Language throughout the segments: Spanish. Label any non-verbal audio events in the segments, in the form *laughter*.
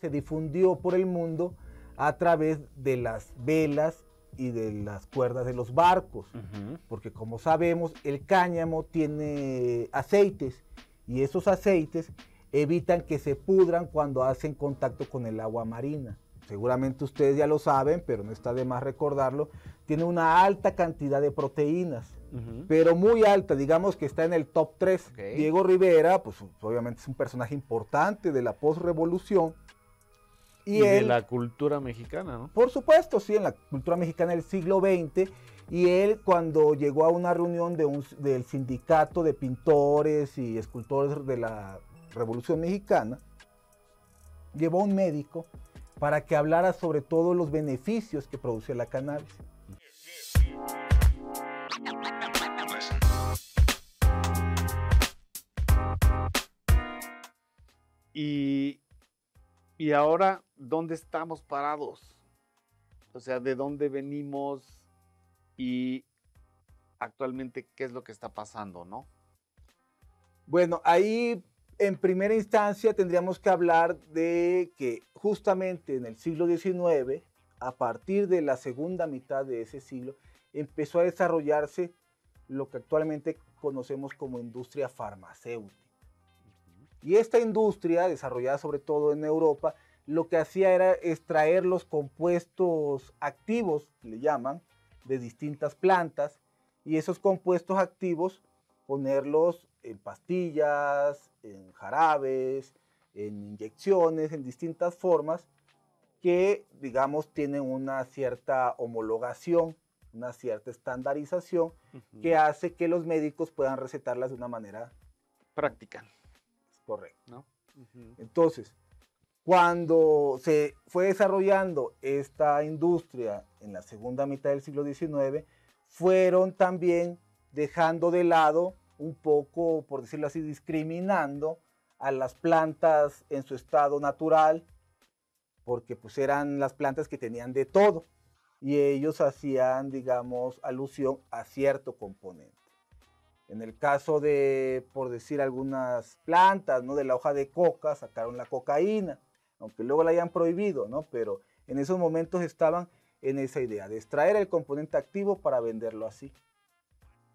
Se difundió por el mundo a través de las velas y de las cuerdas de los barcos, porque como sabemos el cáñamo tiene aceites y esos aceites evitan que se pudran cuando hacen contacto con el agua marina. Seguramente ustedes ya lo saben, pero no está de más recordarlo. Tiene una alta cantidad de proteínas, pero muy alta, digamos que está en el top 3. Diego Rivera, pues obviamente es un personaje importante de la postrevolución y, de la cultura mexicana, ¿no? Por supuesto, sí, en la cultura mexicana del siglo XX. Y él cuando llegó a una reunión de un, del sindicato de pintores y escultores de la Revolución Mexicana, llevó a un médico para que hablara sobre todos los beneficios que producía la cannabis. Y y ahora, ¿dónde estamos parados? O sea, ¿de dónde venimos y actualmente qué es lo que está pasando, no? Bueno, ahí en primera instancia tendríamos que hablar de que justamente en el siglo XIX, a partir de la segunda mitad de ese siglo, empezó a desarrollarse lo que actualmente conocemos como industria farmacéutica. Y esta industria, desarrollada sobre todo en Europa, lo que hacía era extraer los compuestos activos, le llaman, de distintas plantas, y esos compuestos activos ponerlos en pastillas, en jarabes, en inyecciones, en distintas formas que, digamos, tienen una cierta homologación, una cierta estandarización que hace que los médicos puedan recetarlas de una manera práctica. Correcto. ¿no? Entonces, cuando se fue desarrollando esta industria en la segunda mitad del siglo XIX, fueron también dejando de lado un poco, por decirlo así, discriminando a las plantas en su estado natural, porque pues eran las plantas que tenían de todo y ellos hacían, digamos, alusión a cierto componente. En el caso de, por decir, algunas plantas, ¿no? De la hoja de coca sacaron la cocaína, aunque luego la hayan prohibido, ¿no? Pero en esos momentos estaban en esa idea de extraer el componente activo para venderlo así.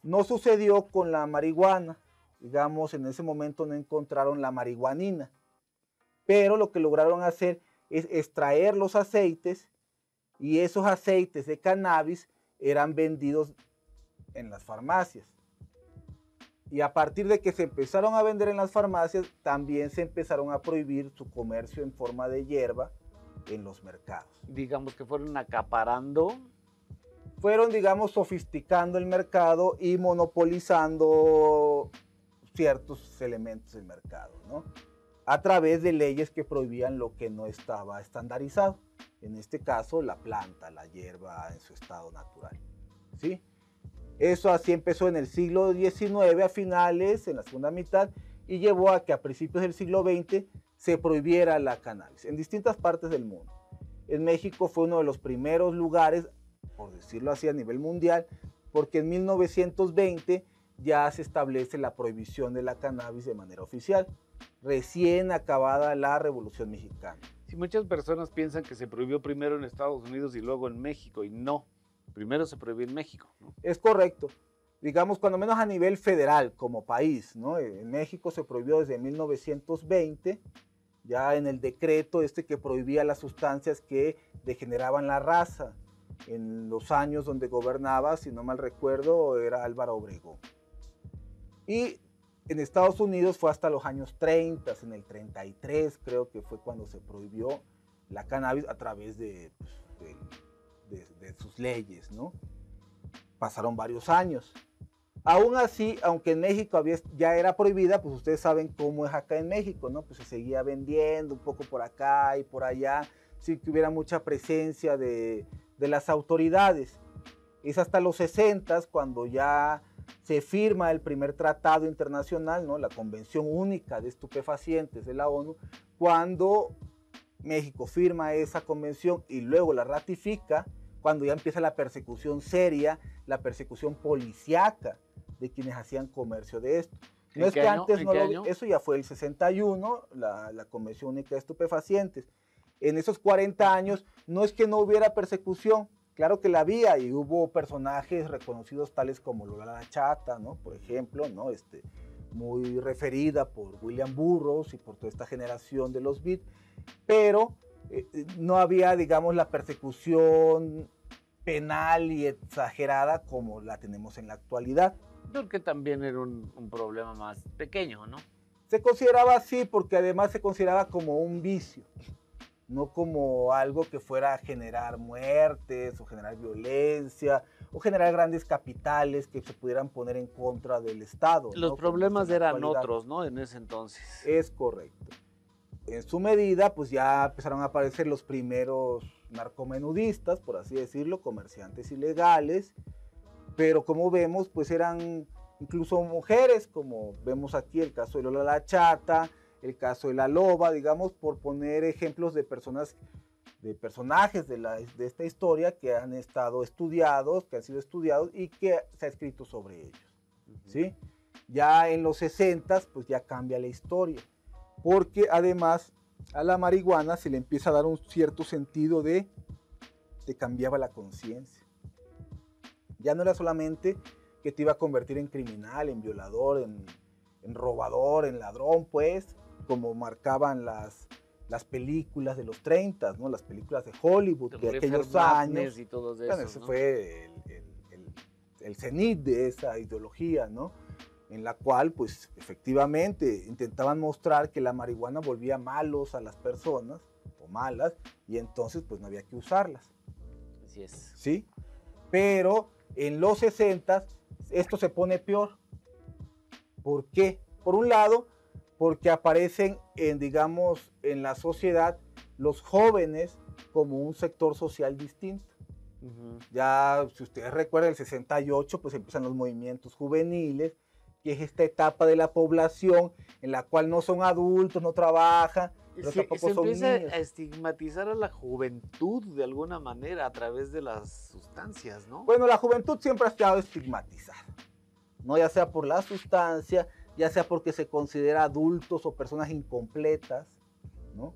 No sucedió con la marihuana, digamos, en ese momento no encontraron la marihuanina, pero lo que lograron hacer es extraer los aceites y esos aceites de cannabis eran vendidos en las farmacias. Y a partir de que se empezaron a vender en las farmacias, también se empezaron a prohibir su comercio en forma de hierba en los mercados. Digamos que fueron acaparando. Fueron, digamos, sofisticando el mercado y monopolizando ciertos elementos del mercado, ¿no? A través de leyes que prohibían lo que no estaba estandarizado. En este caso, la planta, la hierba en su estado natural, ¿sí? Eso así empezó en el siglo XIX a finales, en la segunda mitad, y llevó a que a principios del siglo XX se prohibiera la cannabis en distintas partes del mundo. En México fue uno de los primeros lugares, por decirlo así a nivel mundial, porque en 1920 ya se establece la prohibición de la cannabis de manera oficial, recién acabada la Revolución Mexicana. Si muchas personas piensan que se prohibió primero en Estados Unidos y luego en México, y no, Primero se prohibió en México. Es correcto. Digamos, cuando menos a nivel federal, como país, ¿no? En México se prohibió desde 1920, ya en el decreto este que prohibía las sustancias que degeneraban la raza. En los años donde gobernaba, si no mal recuerdo, era Álvaro Obregón. Y en Estados Unidos fue hasta los años 30, en el 33 creo que fue cuando se prohibió la cannabis a través de, pues, de, sus leyes, ¿no? Pasaron varios años. Aún así, aunque en México había, ya era prohibida, pues ustedes saben cómo es acá en México, ¿no? Pues se seguía vendiendo un poco por acá y por allá, sin que hubiera mucha presencia de, de las autoridades. Es hasta los 60 cuando ya se firma el primer tratado internacional, ¿no? la Convención Única de Estupefacientes de la ONU, cuando México firma esa convención y luego la ratifica, cuando ya empieza la persecución seria, la persecución policiaca de quienes hacían comercio de esto. No es que antes no lo, eso ya fue el 61, la, la Convención Única de Estupefacientes. En esos 40 años no es que no hubiera persecución, claro que la había y hubo personajes reconocidos tales como Lola Chata, ¿no? Por ejemplo, ¿no? Este, muy referida por William Burroughs y por toda esta generación de los beats, pero eh, eh, no había, digamos, la persecución penal y exagerada como la tenemos en la actualidad. Porque también era un, un, problema más pequeño, ¿no? Se consideraba así porque además se consideraba como un vicio, no como algo que fuera a generar muertes o generar violencia o generar grandes capitales que se pudieran poner en contra del Estado. Los problemas eran otros, ¿no? En ese entonces. Es correcto. En su medida, pues ya empezaron a aparecer los primeros narcomenudistas, por así decirlo, comerciantes ilegales, pero como vemos, pues eran incluso mujeres, como vemos aquí el caso de Lola la Chata, el caso de la Loba, digamos, por poner ejemplos de personas de personajes de, la, de esta historia que han estado estudiados, que han sido estudiados y que se ha escrito sobre ellos. ¿sí? Ya en los 60 pues ya cambia la historia, porque además a la marihuana se le empieza a dar un cierto sentido de, te cambiaba la conciencia. Ya no era solamente que te iba a convertir en criminal, en violador, en, en robador, en ladrón, pues, como marcaban las, las películas de los 30, ¿no? Las películas de Hollywood de aquellos años. Y todo eso, bueno, ese fue el, el, el, cenit de esa ideología, ¿no? En la cual, pues, efectivamente intentaban mostrar que la marihuana volvía malos a las personas, o malas, y entonces, pues, no había que usarlas. Así es. ¿Sí? Pero en los 60 esto se pone peor. ¿Por qué? Por un lado, porque aparecen en, digamos, en la sociedad los jóvenes como un sector social distinto. Ya, si ustedes recuerdan, el 68, pues empiezan los movimientos juveniles, que es esta etapa de la población en la cual no son adultos, no trabajan, pero se, tampoco se empieza a estigmatizar a la juventud de alguna manera a través de las sustancias, ¿no? Bueno, la juventud siempre ha estado estigmatizada, ¿no? Ya sea por la sustancia, ya sea porque se considera adultos o personas incompletas, ¿no?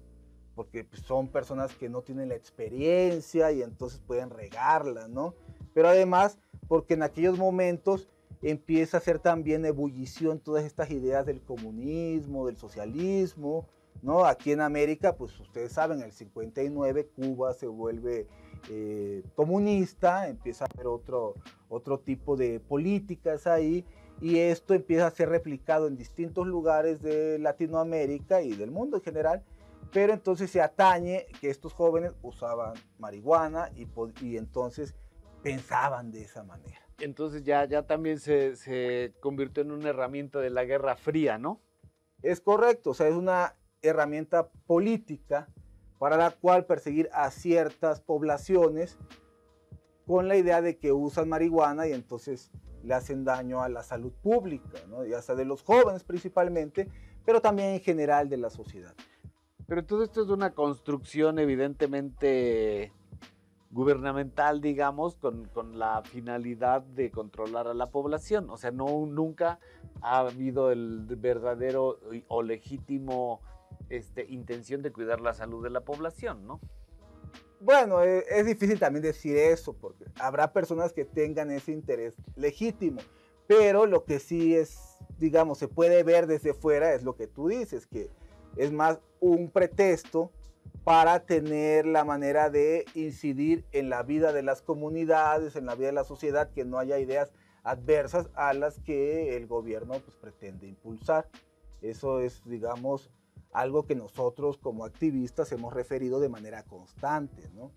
Porque pues, son personas que no tienen la experiencia y entonces pueden regarla, ¿no? Pero además porque en aquellos momentos empieza a ser también ebullición todas estas ideas del comunismo, del socialismo, ¿no? Aquí en América, pues ustedes saben, en el 59 Cuba se vuelve eh, comunista, empieza a haber otro, otro tipo de políticas ahí y esto empieza a ser replicado en distintos lugares de Latinoamérica y del mundo en general, pero entonces se atañe que estos jóvenes usaban marihuana y, y entonces pensaban de esa manera. Entonces ya, ya también se, se convirtió en una herramienta de la Guerra Fría, ¿no? Es correcto, o sea, es una herramienta política para la cual perseguir a ciertas poblaciones con la idea de que usan marihuana y entonces le hacen daño a la salud pública, ¿no? ya sea de los jóvenes principalmente, pero también en general de la sociedad. Pero todo esto es una construcción evidentemente gubernamental, digamos, con, con, la finalidad de controlar a la población. O sea, no, nunca ha habido el verdadero o legítimo este, intención de cuidar la salud de la población, ¿no? Bueno, e, es, difícil también decir eso, porque habrá personas que tengan ese interés legítimo, pero lo que sí es, digamos, se puede ver desde fuera es lo que tú dices, que es más un pretexto para tener la manera de incidir en la vida de las comunidades, en la vida de la sociedad, que no haya ideas adversas a las que el gobierno pues, pretende impulsar. Eso es, digamos, algo que nosotros como activistas hemos referido de manera constante, ¿no?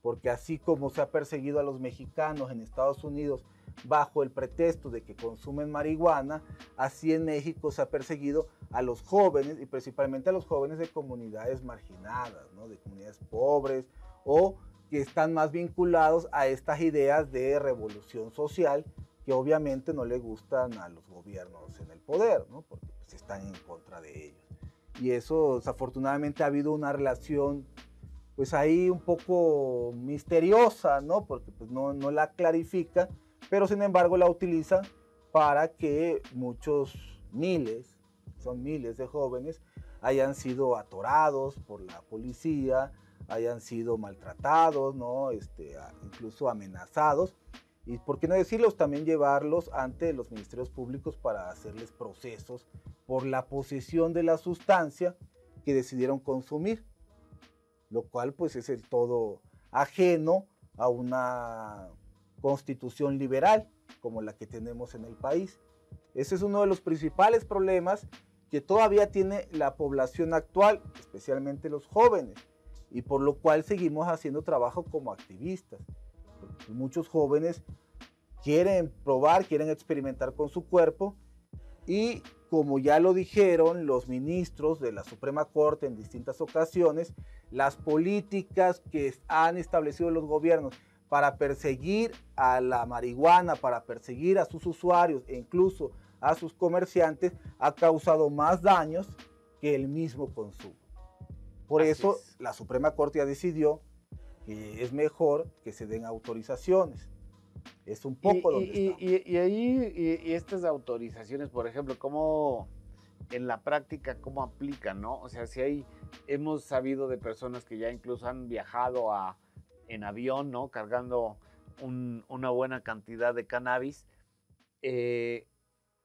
Porque así como se ha perseguido a los mexicanos en Estados Unidos bajo el pretexto de que consumen marihuana, así en México se ha perseguido a los jóvenes y principalmente a los jóvenes de comunidades marginadas, ¿no? de comunidades pobres o que están más vinculados a estas ideas de revolución social que obviamente no le gustan a los gobiernos en el poder, ¿no? porque pues, están en contra de ellos y eso desafortunadamente ha habido una relación pues ahí un poco misteriosa, ¿no? Porque pues no, no la clarifica, pero sin embargo la utiliza para que muchos miles, son miles de jóvenes, hayan sido atorados por la policía, hayan sido maltratados, ¿no? Este, incluso amenazados. Y por qué no decirlos, también llevarlos ante los ministerios públicos para hacerles procesos por la posesión de la sustancia que decidieron consumir, lo cual pues es el todo ajeno a una constitución liberal como la que tenemos en el país. Ese es uno de los principales problemas que todavía tiene la población actual, especialmente los jóvenes, y por lo cual seguimos haciendo trabajo como activistas. Muchos jóvenes quieren probar, quieren experimentar con su cuerpo y como ya lo dijeron los ministros de la Suprema Corte en distintas ocasiones, las políticas que han establecido los gobiernos para perseguir a la marihuana, para perseguir a sus usuarios e incluso a sus comerciantes, ha causado más daños que el mismo consumo. Por eso la Suprema Corte ya decidió que es mejor que se den autorizaciones. Es un poco y, donde y, y, ahí, y, estas autorizaciones, por ejemplo, ¿cómo en la práctica, cómo aplican, no? O sea, si hay, hemos sabido de personas que ya incluso han viajado a, en avión, ¿no? Cargando una buena cantidad de cannabis. Eh,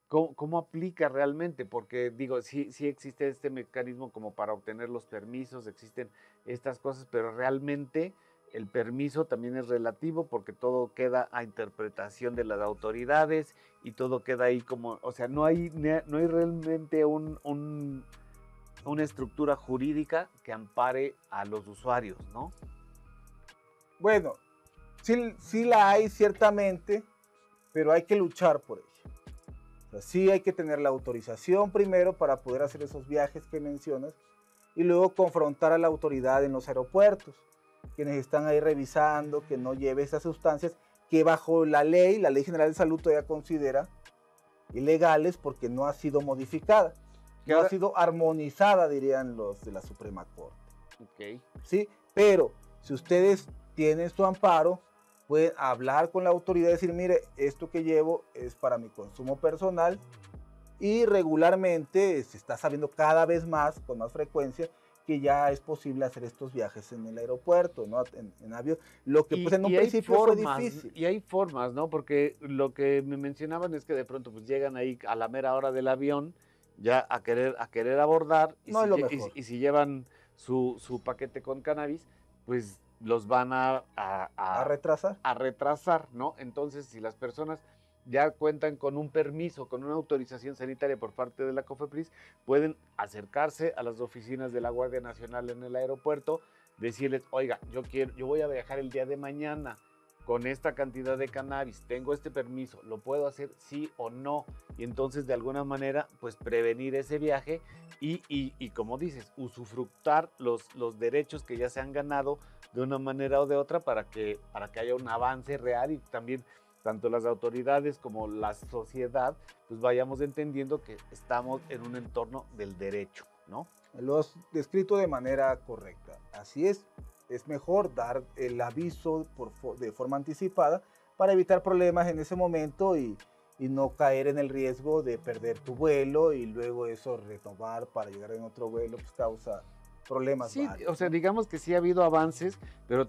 ¿Cómo, aplica realmente? Porque digo, sí, sí existe este mecanismo como para obtener los permisos, existen estas cosas, pero realmente el permiso también es relativo porque todo queda a interpretación de las autoridades y todo queda ahí como, o sea, no hay, no hay realmente un, una estructura jurídica que ampare a los usuarios, ¿no? Bueno, sí, sí la hay ciertamente, pero hay que luchar por ella. Sí hay que tener la autorización primero para poder hacer esos viajes que mencionas y luego confrontar a la autoridad en los aeropuertos, quienes están ahí revisando que no lleve esas sustancias que bajo la ley, la Ley General de Salud todavía considera ilegales porque no ha sido modificada, que ha sido armonizada, dirían los de la Suprema Corte. Ok. Sí, pero si ustedes tienen su amparo, pueden hablar con la autoridad y decir, mire, esto que llevo es para mi consumo personal y regularmente se está sabiendo cada vez más, con más frecuencia, que ya es posible hacer estos viajes en el aeropuerto, ¿no? En, avión. Lo que pues en un principio fue difícil. Y hay formas, ¿no? Porque lo que me mencionaban es que de pronto pues llegan ahí a la mera hora del avión ya a querer, a querer abordar y, si, y si llevan su, su paquete con cannabis, pues los van a, a, retrasar. A retrasar, ¿no? Entonces, si las personas ya cuentan con un permiso, con una autorización sanitaria por parte de la COFEPRIS, pueden acercarse a las oficinas de la Guardia Nacional en el aeropuerto, decirles, oiga, yo quiero, yo voy a viajar el día de mañana con esta cantidad de cannabis, tengo este permiso, lo puedo hacer sí o no, y entonces de alguna manera, pues prevenir ese viaje y, y, y como dices, usufructar los, los derechos que ya se han ganado de una manera o de otra para que, para que haya un avance real y también tanto las autoridades como la sociedad, pues vayamos entendiendo que estamos en un entorno del derecho, ¿no? Lo has descrito de manera correcta. Así es, es mejor dar el aviso por, de forma anticipada para evitar problemas en ese momento y, y, no caer en el riesgo de perder tu vuelo y luego eso retomar para llegar en otro vuelo, pues causa problemas. Sí, o sea, digamos que sí ha habido avances, pero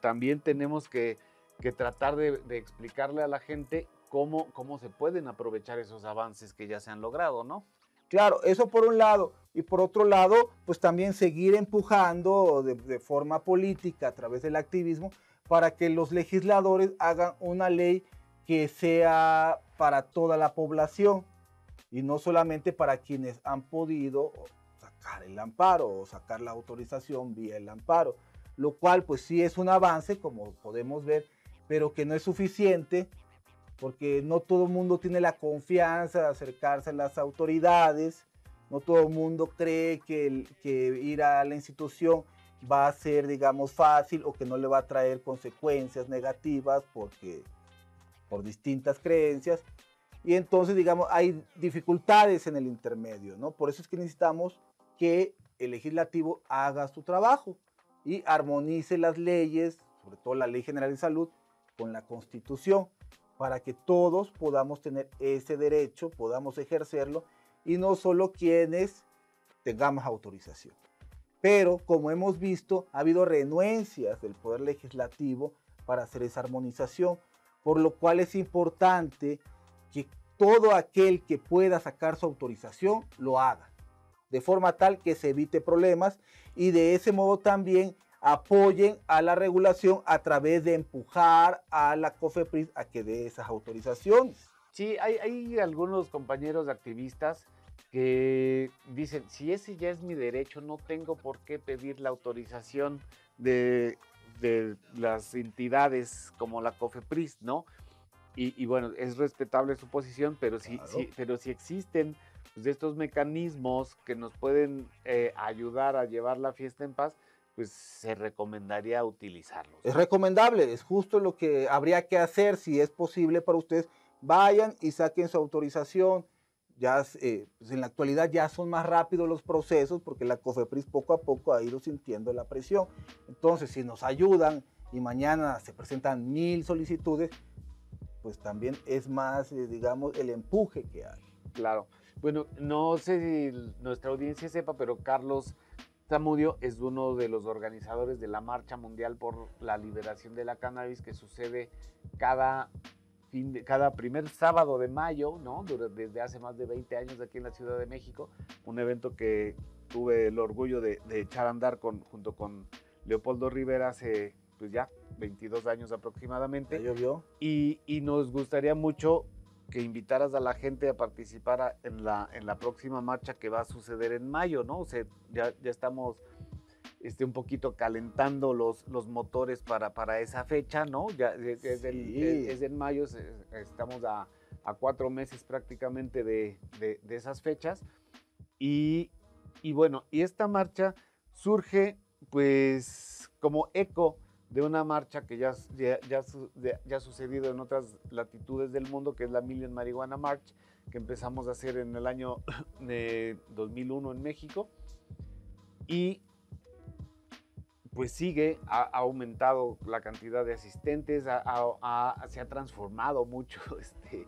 también tenemos que, tratar de, explicarle a la gente cómo, cómo se pueden aprovechar esos avances que ya se han logrado, ¿no? Claro, eso por un lado. Y por otro lado, pues también seguir empujando de, de, forma política a través del activismo para que los legisladores hagan una ley que sea para toda la población y no solamente para quienes han podido el amparo o sacar la autorización vía el amparo, lo cual pues sí es un avance como podemos ver, pero que no es suficiente porque no todo el mundo tiene la confianza de acercarse a las autoridades, no todo el mundo cree que, que ir a la institución va a ser, digamos, fácil o que no le va a traer consecuencias negativas porque por distintas creencias. Y entonces, digamos, hay dificultades en el intermedio, ¿no? Por eso es que necesitamos que el legislativo haga su trabajo y armonice las leyes, sobre todo la Ley General de Salud, con la Constitución, para que todos podamos tener ese derecho, podamos ejercerlo y no solo quienes tengamos autorización. Pero como hemos visto, ha habido renuencias del Poder Legislativo para hacer esa armonización, por lo cual es importante que todo aquel que pueda sacar su autorización lo haga, de forma tal que se evite problemas y de ese modo también apoyen a la regulación a través de empujar a la COFEPRIS a que dé esas autorizaciones. Sí, hay, hay algunos compañeros activistas que dicen, si ese ya es mi derecho, no tengo por qué pedir la autorización de, de las entidades como la COFEPRIS, ¿no? Y, bueno, es respetable su posición, pero si, pero si existen pues, estos mecanismos que nos pueden eh, ayudar a llevar la fiesta en paz, pues se recomendaría utilizarlos. Es recomendable, es justo lo que habría que hacer si es posible para ustedes. Vayan y saquen su autorización. Ya eh, pues, en la actualidad ya son más rápidos los procesos porque la COFEPRIS poco a poco ha ido sintiendo la presión. Entonces, si nos ayudan y mañana se presentan mil solicitudes, pues también es más, eh, digamos, el empuje que hay. Claro. Bueno, no sé si nuestra audiencia sepa, pero Carlos Zamudio es uno de los organizadores de la Marcha Mundial por la Liberación de la Cannabis que sucede cada fin de, cada primer sábado de mayo, ¿no? Desde hace más de 20 años aquí en la Ciudad de México, un evento que tuve el orgullo de, echar a andar con, junto con Leopoldo Rivera hace pues ya 22 años aproximadamente. Y, y, nos gustaría mucho que invitaras a la gente a participar en la, en la próxima marcha que va a suceder en mayo, ¿no? O sea, ya, ya estamos este, un poquito calentando los, los motores para, para esa fecha, ¿no? Ya es, es, en mayo, estamos a, a, cuatro meses prácticamente de, de, de esas fechas. Y, y bueno, y esta marcha surge pues como eco de una marcha que ya, ya, ya, ha sucedido en otras latitudes del mundo, que es la Million Marihuana March, que empezamos a hacer en el año *clears throat* de 2001 en México. Y pues sigue, ha, aumentado la cantidad de asistentes, se ha transformado mucho *laughs* este,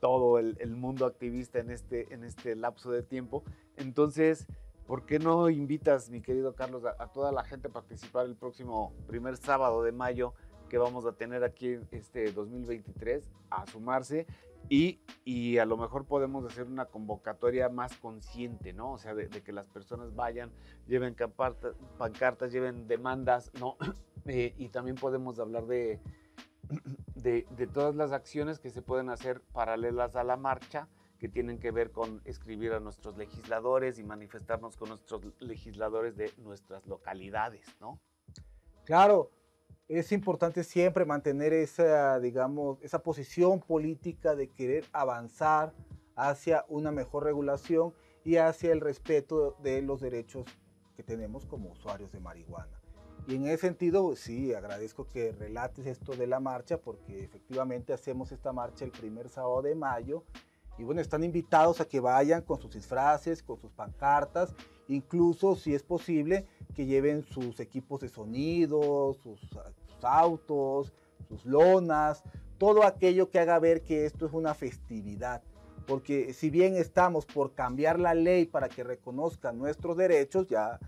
todo el, el, mundo activista en este, en este lapso de tiempo. Entonces, ¿Por qué no invitas, mi querido Carlos, a, toda la gente a participar el próximo primer sábado de mayo que vamos a tener aquí este 2023 a sumarse y, y, a lo mejor podemos hacer una convocatoria más consciente, ¿no? O sea, de, que las personas vayan, lleven pancartas, lleven demandas, ¿no? *clears throat* Eh, y también podemos hablar *clears throat* de, de todas las acciones que se pueden hacer paralelas a la marcha que tienen que ver con escribir a nuestros legisladores y manifestarnos con nuestros legisladores de nuestras localidades, ¿no? Claro, es importante siempre mantener esa, digamos, esa posición política de querer avanzar hacia una mejor regulación y hacia el respeto de los derechos que tenemos como usuarios de marihuana. Y en ese sentido, sí, agradezco que relates esto de la marcha, porque efectivamente hacemos esta marcha el primer sábado de mayo y bueno, están invitados a que vayan con sus disfraces, con sus pancartas, incluso si es posible que lleven sus equipos de sonido, sus, autos, sus lonas, todo aquello que haga ver que esto es una festividad. Porque si bien estamos por cambiar la ley para que reconozcan nuestros derechos, ya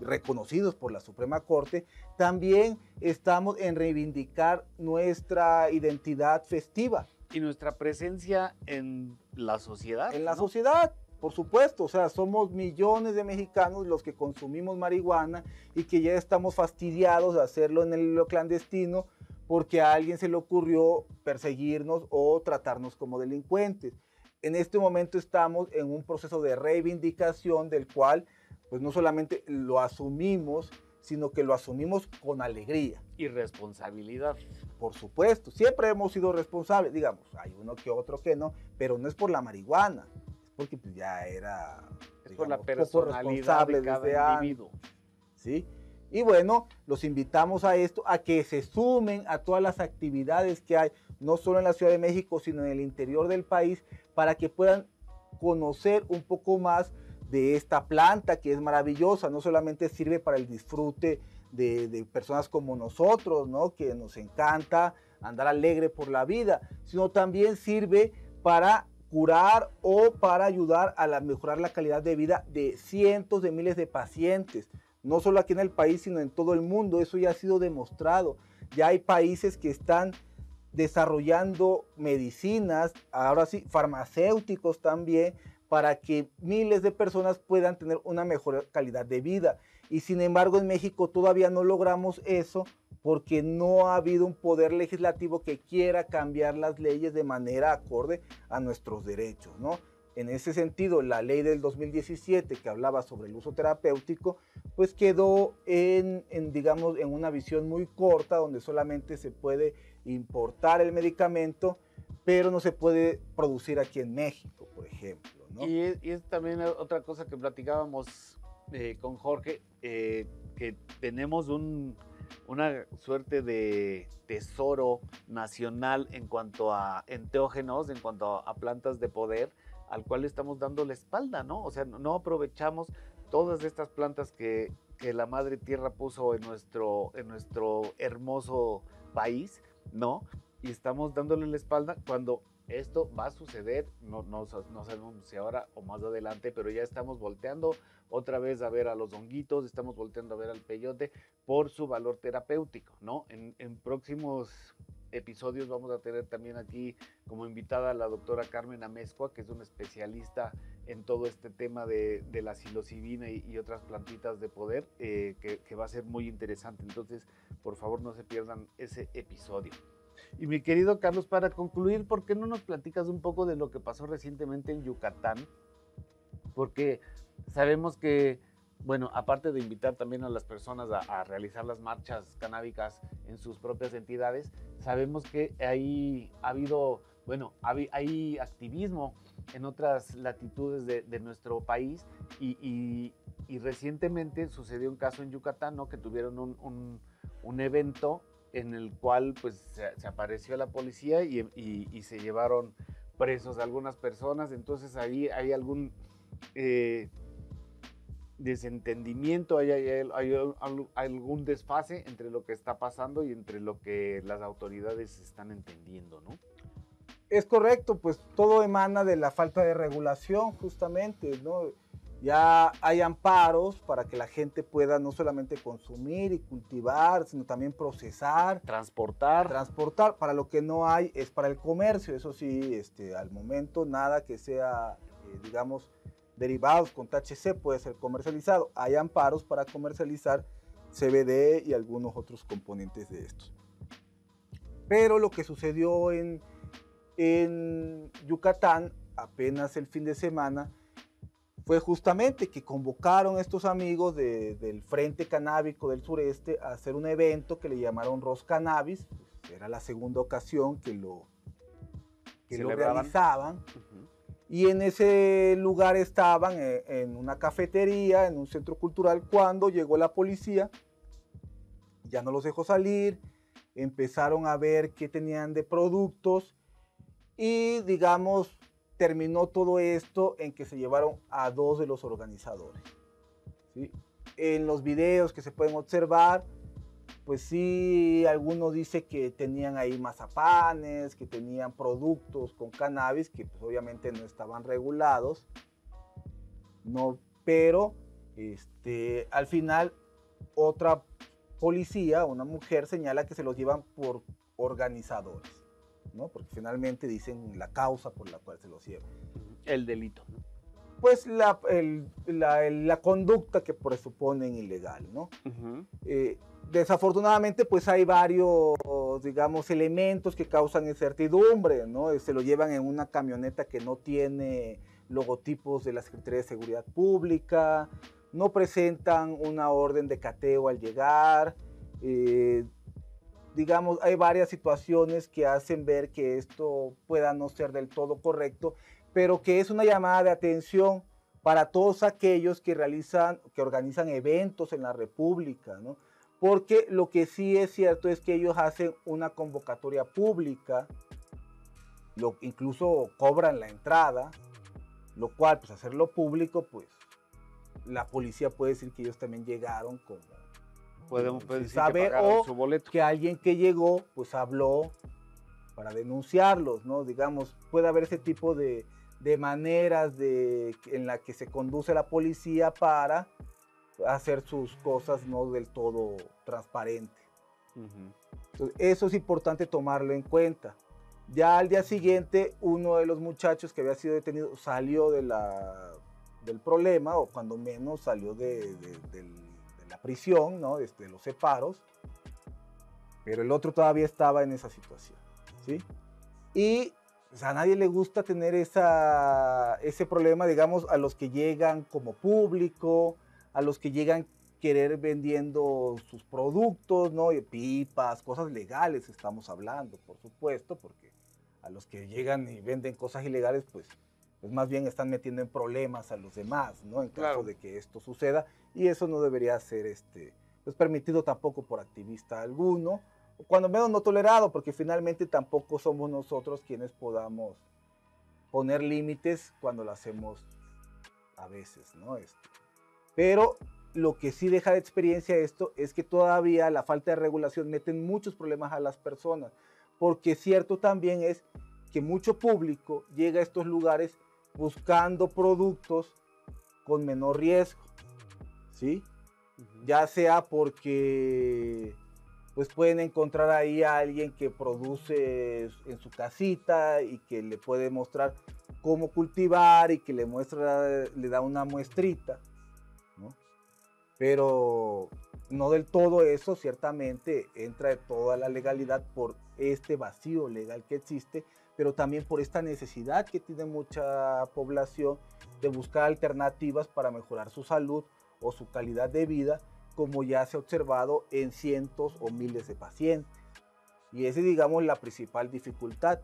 reconocidos por la Suprema Corte, también estamos en reivindicar nuestra identidad festiva y nuestra presencia en la sociedad. En la sociedad, por supuesto. O sea, somos millones de mexicanos los que consumimos marihuana y que ya estamos fastidiados de hacerlo en el clandestino porque a alguien se le ocurrió perseguirnos o tratarnos como delincuentes. En este momento estamos en un proceso de reivindicación del cual, pues no solamente lo asumimos, sino que lo asumimos con alegría. Y responsabilidad. Por supuesto, siempre hemos sido responsables, digamos, hay uno que otro que no, pero no es por la marihuana, es porque pues, ya era es por la personalidad de cada individuo. ¿sí? Y bueno, los invitamos a esto, a que se sumen a todas las actividades que hay, no solo en la Ciudad de México, sino en el interior del país, para que puedan conocer un poco más de esta planta que es maravillosa, no solamente sirve para el disfrute de, personas como nosotros, ¿no? que nos encanta andar alegre por la vida, sino también sirve para curar o para ayudar a mejorar la calidad de vida de cientos de miles de pacientes, no solo aquí en el país, sino en todo el mundo. Eso ya ha sido demostrado. Ya hay países que están desarrollando medicinas, ahora sí, farmacéuticos también, para que miles de personas puedan tener una mejor calidad de vida. Y sin embargo en México todavía no logramos eso porque no ha habido un poder legislativo que quiera cambiar las leyes de manera acorde a nuestros derechos, ¿no? En ese sentido, la ley del 2017 que hablaba sobre el uso terapéutico, pues quedó en, digamos, en una visión muy corta donde solamente se puede importar el medicamento, pero no se puede producir aquí en México, por ejemplo. Y, es, también otra cosa que platicábamos eh, con Jorge, eh, que tenemos un, una suerte de tesoro nacional en cuanto a enteógenos, en cuanto a, plantas de poder, al cual estamos dando la espalda, ¿no? O sea, no aprovechamos todas estas plantas que, que la madre tierra puso en nuestro, en nuestro hermoso país, ¿no? Y estamos dándole la espalda cuando esto va a suceder, no, no, no, sabemos si ahora o más adelante, pero ya estamos volteando otra vez a ver a los honguitos, estamos volteando a ver al peyote por su valor terapéutico, ¿no? En, próximos episodios vamos a tener también aquí como invitada a la doctora Carmen Amezcua, que es una especialista en todo este tema de, la psilocibina y, otras plantitas de poder, eh, que, que va a ser muy interesante. Entonces, por favor, no se pierdan ese episodio. Y mi querido Carlos, para concluir, ¿por qué no nos platicas un poco de lo que pasó recientemente en Yucatán? Porque sabemos que, bueno, aparte de invitar también a las personas a, realizar las marchas canábicas en sus propias entidades, sabemos que ahí ha habido, bueno, hay, activismo en otras latitudes de, nuestro país y, recientemente sucedió un caso en Yucatán, ¿no? Que tuvieron un, un evento en el cual pues se, apareció la policía y, se llevaron presos algunas personas, entonces ahí hay algún eh, desentendimiento, hay, algún desfase entre lo que está pasando y entre lo que las autoridades están entendiendo, ¿no? Es correcto, pues todo emana de la falta de regulación justamente, ¿no? Ya hay amparos para que la gente pueda no solamente consumir y cultivar, sino también procesar. Transportar. Transportar. Para lo que no hay es para el comercio. Eso sí, este, al momento nada que sea, eh, digamos, derivados con THC puede ser comercializado. Hay amparos para comercializar CBD y algunos otros componentes de estos. Pero lo que sucedió en, en Yucatán apenas el fin de semana fue justamente que convocaron estos amigos del Frente Canábico del Sureste a hacer un evento que le llamaron Ros Cannabis. era la segunda ocasión que lo, que lo realizaban. Y en ese lugar estaban eh, en una cafetería, en un centro cultural, cuando llegó la policía. Ya no los dejó salir, empezaron a ver qué tenían de productos y digamos terminó todo esto en que se llevaron a dos de los organizadores. En los videos que se pueden observar, pues sí, algunos dice que tenían ahí mazapanes, que tenían productos con cannabis que pues obviamente no estaban regulados, no, pero este, al final otra policía, una mujer señala que se los llevan por organizadores. Porque finalmente dicen la causa por la cual se los lleva. El delito, Pues la, la, conducta que presuponen ilegal, ¿no? Eh, desafortunadamente, pues hay varios, digamos, elementos que causan incertidumbre, ¿no? Se lo llevan en una camioneta que no tiene logotipos de la Secretaría de Seguridad Pública, no presentan una orden de cateo al llegar, eh, digamos, hay varias situaciones que hacen ver que esto pueda no ser del todo correcto, pero que es una llamada de atención para todos aquellos que realizan, que organizan eventos en la República, ¿no? Porque lo que sí es cierto es que ellos hacen una convocatoria pública, incluso cobran la entrada, lo cual, pues hacerlo público, pues la policía puede decir que ellos también llegaron como podemos saber o que alguien que llegó pues habló para denunciarlos, ¿no? Digamos, puede haber ese tipo de, de maneras de, en la que se conduce la policía para hacer sus cosas no del todo transparente. eso es importante tomarlo en cuenta. Ya al día siguiente, uno de los muchachos que había sido detenido salió de la, del problema, o cuando menos salió de, la prisión, ¿no? de, los separos, pero el otro todavía estaba en esa situación. ¿sí? Y a nadie le gusta tener esa, ese problema, digamos, a los que llegan como público, a los que llegan querer vendiendo sus productos, ¿no? Pipas, cosas legales estamos hablando, por supuesto, porque a los que llegan y venden cosas ilegales, pues, pues más bien están metiendo en problemas a los demás, ¿no? En caso de que esto suceda, y eso no debería ser este, pues, permitido tampoco por activista alguno, cuando menos no tolerado, porque finalmente tampoco somos nosotros quienes podamos poner límites cuando lo hacemos a veces, ¿no? Este, pero lo que sí deja de experiencia esto es que todavía la falta de regulación mete muchos problemas a las personas, porque cierto también es que mucho público llega a estos lugares buscando productos con menor riesgo, ¿sí? Ya sea porque pues pueden encontrar ahí a alguien que produce en su casita y que le puede mostrar cómo cultivar y que le muestra, le da una muestrita pero no del todo eso, ciertamente entra de toda la legalidad por este vacío legal que existe, pero también por esta necesidad que tiene mucha población de buscar alternativas para mejorar su salud o su calidad de vida, como ya se ha observado en cientos o miles de pacientes. Y esa es, digamos, la principal dificultad,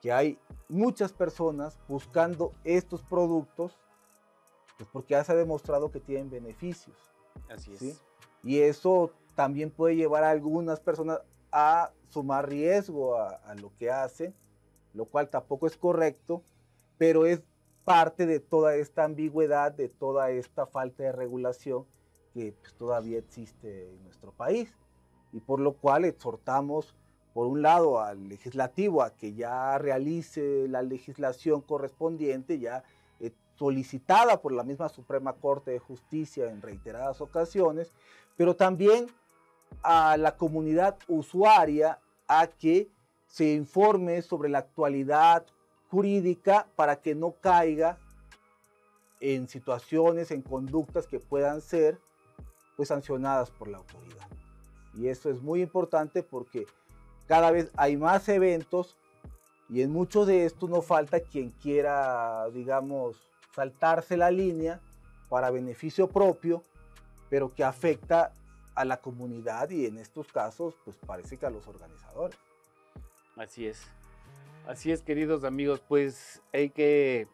que hay muchas personas buscando estos productos pues porque ya se ha demostrado que tienen beneficios. Así es. Y eso también puede llevar a algunas personas a sumar riesgo a, lo que hacen, lo cual tampoco es correcto, pero es parte de toda esta ambigüedad, de toda esta falta de regulación que pues, todavía existe en nuestro país. Y por lo cual exhortamos, por un lado, al legislativo a que ya realice la legislación correspondiente, ya solicitada por la misma Suprema Corte de Justicia en reiteradas ocasiones, pero también a la comunidad usuaria a que se informe sobre la actualidad jurídica para que no caiga en situaciones, en conductas que puedan ser pues, sancionadas por la autoridad. Y eso es muy importante porque cada vez hay más eventos y en muchos de estos no falta quien quiera, digamos, saltarse la línea para beneficio propio, pero que afecta a la comunidad y en estos casos, pues parece que a los organizadores. Así es. Así es, queridos amigos, pues hay que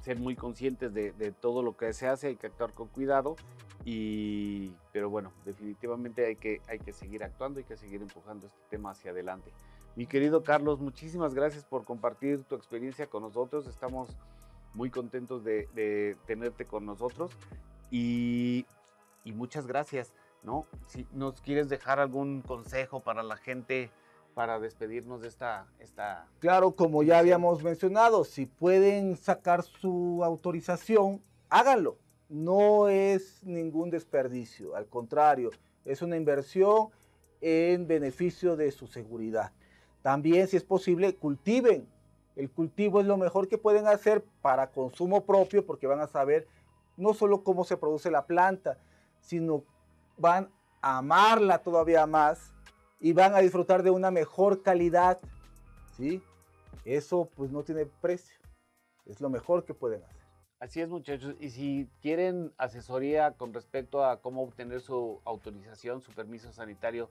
ser muy conscientes de, todo lo que se hace, hay que actuar con cuidado, y, pero bueno, definitivamente hay que, hay que seguir actuando, hay que seguir empujando este tema hacia adelante. Mi querido Carlos, muchísimas gracias por compartir tu experiencia con nosotros. Estamos muy contentos de, tenerte con nosotros y, muchas gracias, ¿no? Si nos quieres dejar algún consejo para la gente para despedirnos de esta, esta... Claro, como ya habíamos mencionado, si pueden sacar su autorización, háganlo. No es ningún desperdicio, al contrario, es una inversión en beneficio de su seguridad. También, si es posible, cultiven el cultivo es lo mejor que pueden hacer para consumo propio porque van a saber no solo cómo se produce la planta, sino van a amarla todavía más y van a disfrutar de una mejor calidad. ¿sí? Eso pues no tiene precio. Es lo mejor que pueden hacer. Así es muchachos. Y si quieren asesoría con respecto a cómo obtener su autorización, su permiso sanitario,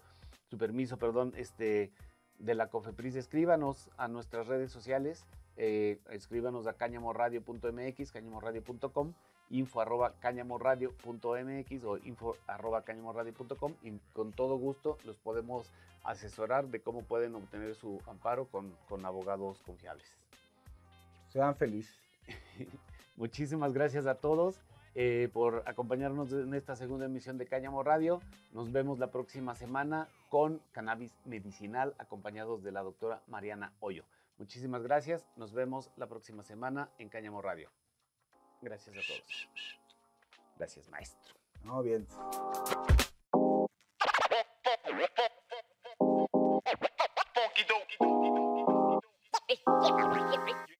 su permiso, perdón, este de la COFEPRIS, escríbanos a nuestras redes sociales, eh, escríbanos a cañamoradio.mx, cañamoradio.com, info arroba cañamoradio.mx o info arroba cañamoradio.com y con todo gusto los podemos asesorar de cómo pueden obtener su amparo con, con abogados confiables. Sean felices. *laughs* Muchísimas gracias a todos. eh, por acompañarnos en esta segunda emisión de Cáñamo Radio. Nos vemos la próxima semana con cannabis medicinal acompañados de la doctora Mariana Hoyo. Muchísimas gracias. Nos vemos la próxima semana en Cáñamo Radio. Gracias a todos. Gracias, maestro. No, bien.